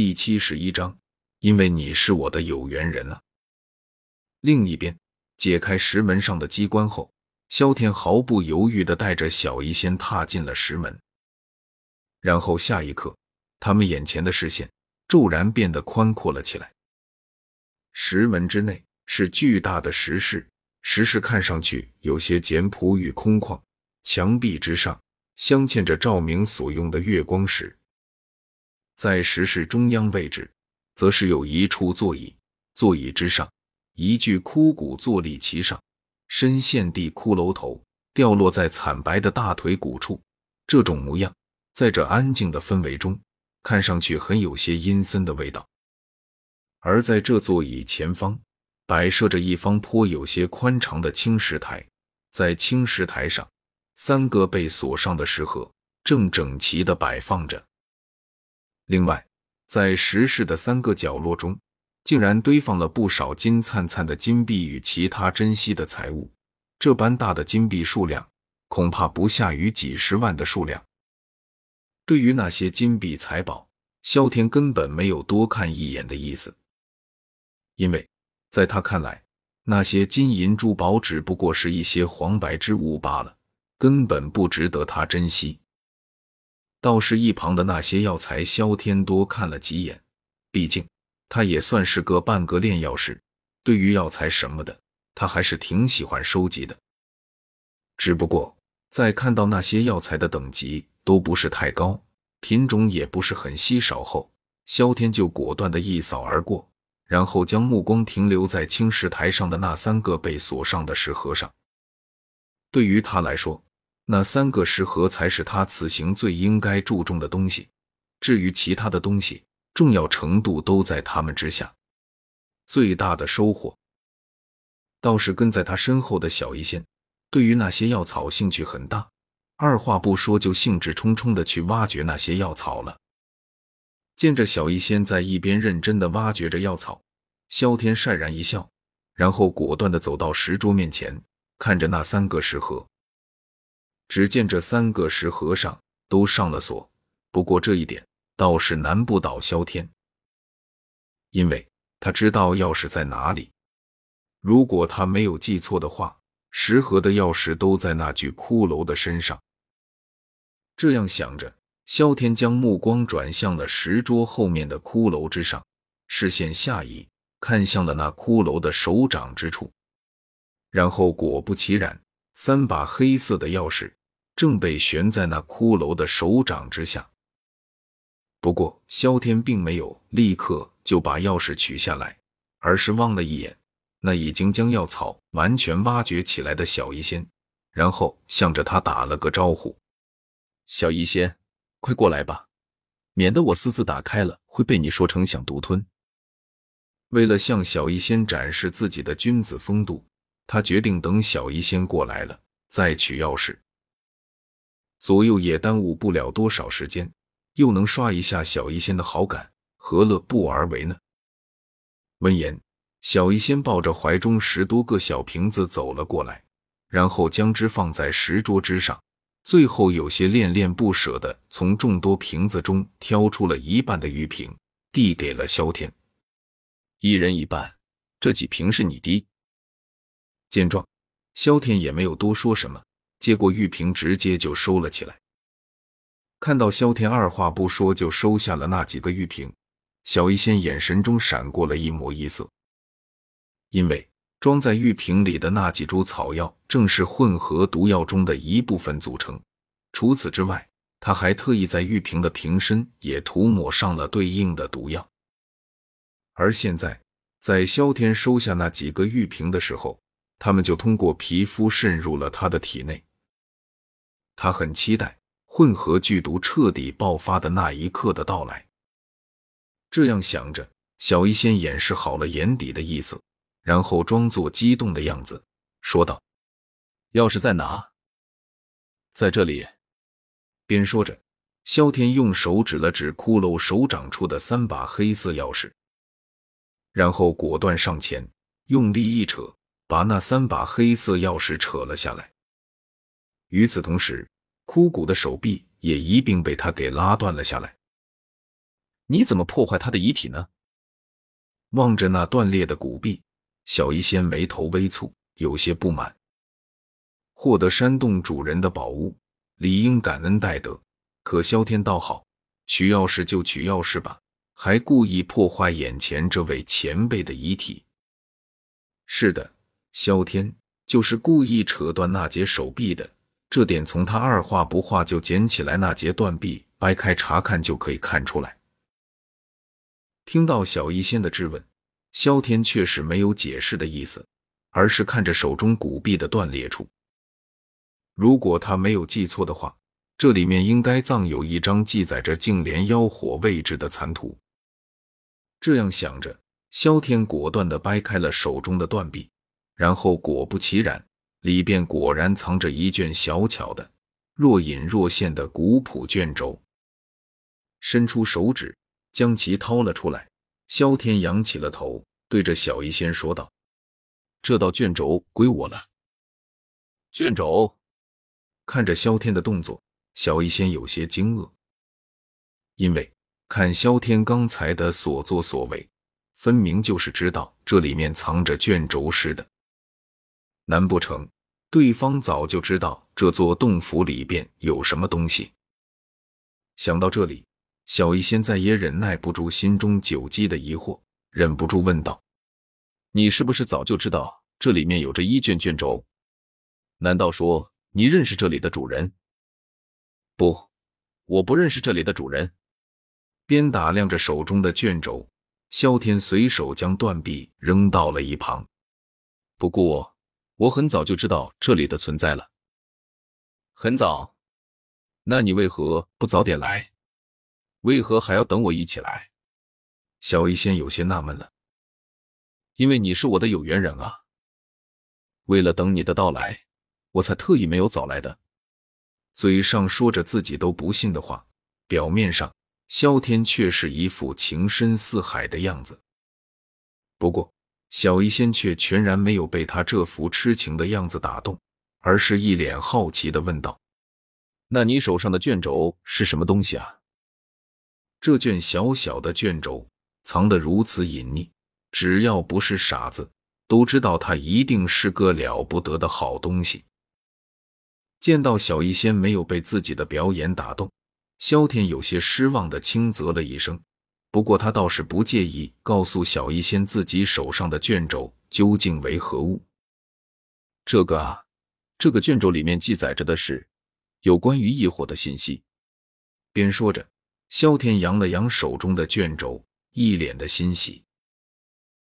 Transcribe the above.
第七十一章，因为你是我的有缘人啊。另一边，解开石门上的机关后，萧天毫不犹豫地带着小医仙踏进了石门。然后下一刻，他们眼前的视线骤然变得宽阔了起来。石门之内是巨大的石室，石室看上去有些简朴与空旷，墙壁之上镶嵌着照明所用的月光石。在石室中央位置，则是有一处座椅，座椅之上一具枯骨坐立其上，身陷地骷髅头掉落在惨白的大腿骨处，这种模样。在这安静的氛围中，看上去很有些阴森的味道。而在这座椅前方，摆设着一方颇有些宽敞的青石台，在青石台上，三个被锁上的石盒正整齐地摆放着。另外，在石室的三个角落中，竟然堆放了不少金灿灿的金币与其他珍稀的财物。这般大的金币数量，恐怕不下于几十万的数量。对于那些金币财宝，萧天根本没有多看一眼的意思，因为在他看来，那些金银珠宝只不过是一些黄白之物罢了，根本不值得他珍惜。倒是一旁的那些药材，萧天多看了几眼，毕竟他也算是个半个炼药师，对于药材什么的，他还是挺喜欢收集的。只不过在看到那些药材的等级，都不是太高，品种也不是很稀少。后，萧天就果断的一扫而过，然后将目光停留在青石台上的那三个被锁上的石盒上。对于他来说，那三个石盒才是他此行最应该注重的东西。至于其他的东西，重要程度都在他们之下。最大的收获，倒是跟在他身后的小医仙，对于那些药草兴趣很大。二话不说，就兴致冲冲的去挖掘那些药草了。见着小医仙在一边认真的挖掘着药草，萧天讪然一笑，然后果断的走到石桌面前，看着那三个石盒。只见这三个石盒上都上了锁，不过这一点倒是难不倒萧天，因为他知道钥匙在哪里。如果他没有记错的话，石盒的钥匙都在那具骷髅的身上。这样想着，萧天将目光转向了石桌后面的骷髅之上，视线下移，看向了那骷髅的手掌之处。然后果不其然，三把黑色的钥匙正被悬在那骷髅的手掌之下。不过，萧天并没有立刻就把钥匙取下来，而是望了一眼那已经将药草完全挖掘起来的小医仙，然后向着他打了个招呼。小医仙，快过来吧，免得我私自打开了会被你说成想独吞。为了向小医仙展示自己的君子风度，他决定等小医仙过来了再取钥匙。左右也耽误不了多少时间，又能刷一下小医仙的好感，何乐不而为呢？闻言，小医仙抱着怀中十多个小瓶子走了过来，然后将之放在石桌之上。最后有些恋恋不舍的从众多瓶子中挑出了一半的玉瓶，递给了萧天，一人一半。这几瓶是你的。见状，萧天也没有多说什么，接过玉瓶，直接就收了起来。看到萧天二话不说就收下了那几个玉瓶，小医仙眼神中闪过了一抹异色，因为。装在玉瓶里的那几株草药，正是混合毒药中的一部分组成。除此之外，他还特意在玉瓶的瓶身也涂抹上了对应的毒药。而现在，在萧天收下那几个玉瓶的时候，他们就通过皮肤渗入了他的体内。他很期待混合剧毒彻底爆发的那一刻的到来。这样想着，小医仙掩饰好了眼底的意思。然后装作激动的样子，说道：“钥匙在哪？”“在这里。”边说着，萧天用手指了指骷髅手掌处的三把黑色钥匙，然后果断上前，用力一扯，把那三把黑色钥匙扯了下来。与此同时，枯骨的手臂也一并被他给拉断了下来。你怎么破坏他的遗体呢？望着那断裂的骨壁，小医仙眉头微蹙，有些不满。获得山洞主人的宝物，理应感恩戴德。可萧天倒好，取钥匙就取钥匙吧，还故意破坏眼前这位前辈的遗体。是的，萧天就是故意扯断那截手臂的。这点从他二话不话就捡起来那截断臂，掰开查看就可以看出来。听到小医仙的质问，萧天却是没有解释的意思，而是看着手中骨壁的断裂处。如果他没有记错的话，这里面应该藏有一张记载着净莲妖火位置的残图。这样想着，萧天果断地掰开了手中的断臂，然后果不其然，里边果然藏着一卷小巧的、若隐若现的古朴卷轴。伸出手指。将其掏了出来，萧天仰起了头，对着小医仙说道：“这道卷轴归我了。”卷轴看着萧天的动作，小医仙有些惊愕，因为看萧天刚才的所作所为，分明就是知道这里面藏着卷轴似的。难不成对方早就知道这座洞府里边有什么东西？想到这里。小医仙再也忍耐不住心中久积的疑惑，忍不住问道：“你是不是早就知道这里面有着一卷卷轴？难道说你认识这里的主人？”“不，我不认识这里的主人。”边打量着手中的卷轴，萧天随手将断臂扔到了一旁。“不过，我很早就知道这里的存在了。”“很早？那你为何不早点来？”为何还要等我一起来？小医仙有些纳闷了。因为你是我的有缘人啊。为了等你的到来，我才特意没有早来的。嘴上说着自己都不信的话，表面上萧天却是一副情深似海的样子。不过，小医仙却全然没有被他这副痴情的样子打动，而是一脸好奇的问道：“那你手上的卷轴是什么东西啊？”这卷小小的卷轴藏得如此隐匿，只要不是傻子，都知道它一定是个了不得的好东西。见到小医仙没有被自己的表演打动，萧天有些失望的轻啧了一声。不过他倒是不介意告诉小医仙自己手上的卷轴究竟为何物。这个啊，这个卷轴里面记载着的是有关于异火的信息。边说着。萧天扬了扬手中的卷轴，一脸的欣喜。